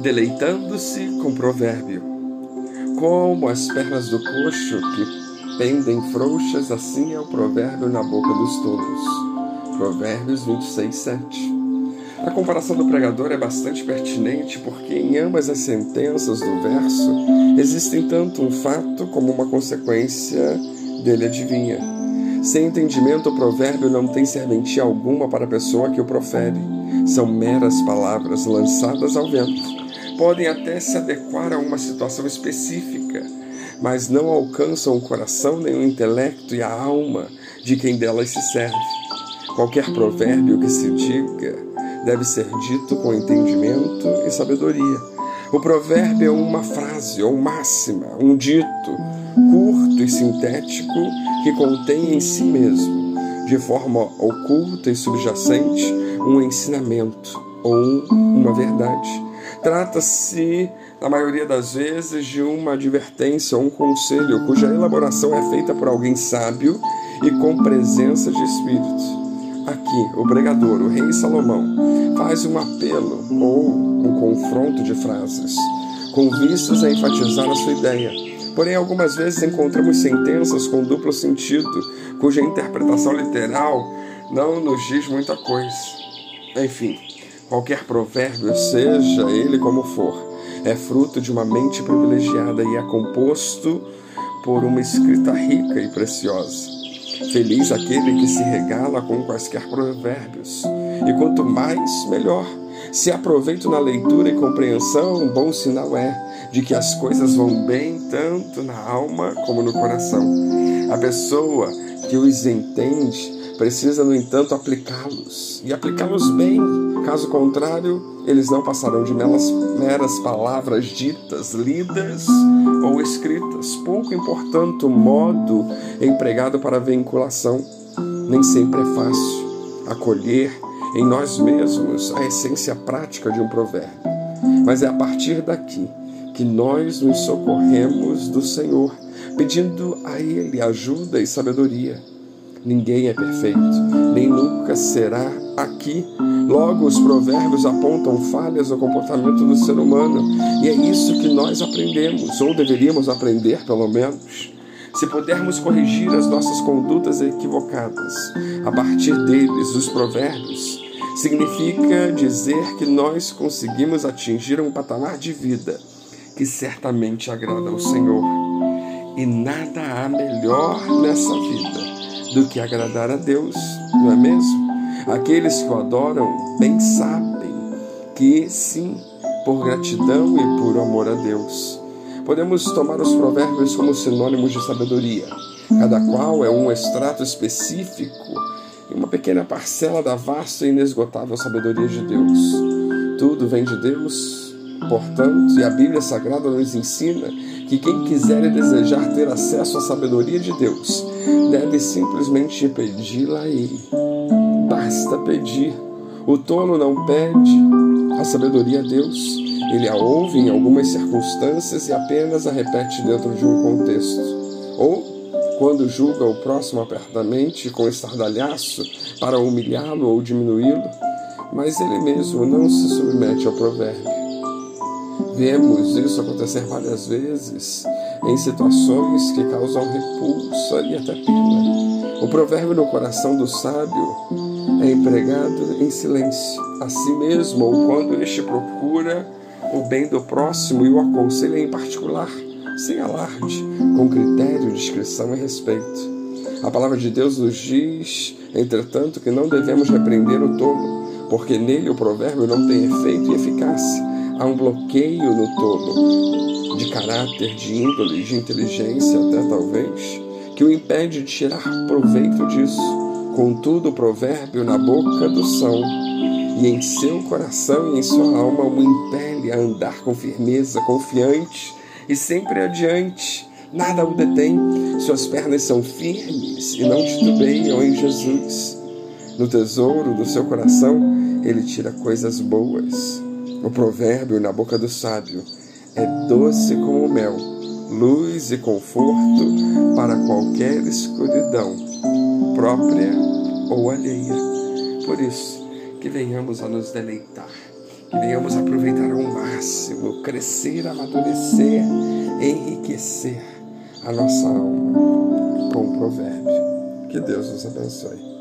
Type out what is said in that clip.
deleitando-se com provérbio. Como as pernas do coxo que pendem frouxas, assim é o provérbio na boca dos tolos. Provérbios 26, 7. A comparação do pregador é bastante pertinente porque em ambas as sentenças do verso existem tanto um fato como uma consequência dele adivinha. Sem entendimento, o provérbio não tem serventia alguma para a pessoa que o profere. São meras palavras lançadas ao vento podem até se adequar a uma situação específica, mas não alcançam o coração nem o intelecto e a alma de quem delas se serve. Qualquer provérbio que se diga deve ser dito com entendimento e sabedoria. O provérbio é uma frase ou máxima, um dito curto e sintético que contém em si mesmo, de forma oculta e subjacente, um ensinamento ou uma verdade. Trata-se, na maioria das vezes, de uma advertência ou um conselho cuja elaboração é feita por alguém sábio e com presença de espírito. Aqui, o pregador, o rei Salomão, faz um apelo ou um confronto de frases, com vistas a enfatizar a sua ideia. Porém, algumas vezes encontramos sentenças com duplo sentido, cuja interpretação literal não nos diz muita coisa. Enfim, Qualquer provérbio, seja ele como for, é fruto de uma mente privilegiada e é composto por uma escrita rica e preciosa. Feliz aquele que se regala com quaisquer provérbios, e quanto mais, melhor. Se aproveito na leitura e compreensão, um bom sinal é de que as coisas vão bem tanto na alma como no coração. A pessoa que os entende Precisa, no entanto, aplicá-los e aplicá-los bem. Caso contrário, eles não passarão de meras, palavras ditas, lidas ou escritas. Pouco importante o modo empregado para a vinculação. Nem sempre é fácil acolher em nós mesmos a essência prática de um provérbio. Mas é a partir daqui que nós nos socorremos do Senhor, pedindo a Ele ajuda e sabedoria Ninguém é perfeito, nem nunca será aqui. Logo, os provérbios apontam falhas no comportamento do ser humano, e é isso que nós aprendemos, ou deveríamos aprender pelo menos. Se pudermos corrigir as nossas condutas equivocadas a partir deles, os provérbios, significa dizer que nós conseguimos atingir um patamar de vida que certamente agrada ao Senhor. E nada há melhor nessa vida do que agradar a Deus, não é mesmo? Aqueles que o adoram bem sabem que sim, por gratidão e por amor a Deus. Podemos tomar os provérbios como sinônimos de sabedoria. Cada qual é um extrato específico e uma pequena parcela da vasta e inesgotável sabedoria de Deus. Tudo vem de Deus, portanto, e a Bíblia Sagrada nos ensina que quem quiser e desejar ter acesso à sabedoria de Deus deve simplesmente pedi-la a Ele. Basta pedir. O tolo não pede a sabedoria a Deus, ele a ouve em algumas circunstâncias e apenas a repete dentro de um contexto. Ou, quando julga o próximo apertamente com estardalhaço para humilhá-lo ou diminuí-lo, mas ele mesmo não se submete ao provérbio. Vemos isso acontecer várias vezes em situações que causam repulsa e até pena. O provérbio no coração do sábio é empregado em silêncio, a si mesmo ou quando este procura o bem do próximo e o aconselha em particular, sem alarde, com critério, discrição e respeito. A palavra de Deus nos diz, entretanto, que não devemos repreender o tolo, porque nele o provérbio não tem efeito e eficácia. Há um bloqueio no tolo, de caráter, de índole, de inteligência, até talvez, que o impede de tirar proveito disso. Contudo, o provérbio na boca do são e em seu coração e em sua alma o impele a andar com firmeza, confiante e sempre adiante. Nada o detém, suas pernas são firmes e não titubeiam em Jesus. No tesouro do seu coração, ele tira coisas boas. O provérbio na boca do sábio é doce como mel, luz e conforto para qualquer escuridão, própria ou alheia. Por isso, que venhamos a nos deleitar Que venhamos aproveitar ao máximo, crescer, amadurecer, enriquecer a nossa alma com o provérbio. Que Deus nos abençoe.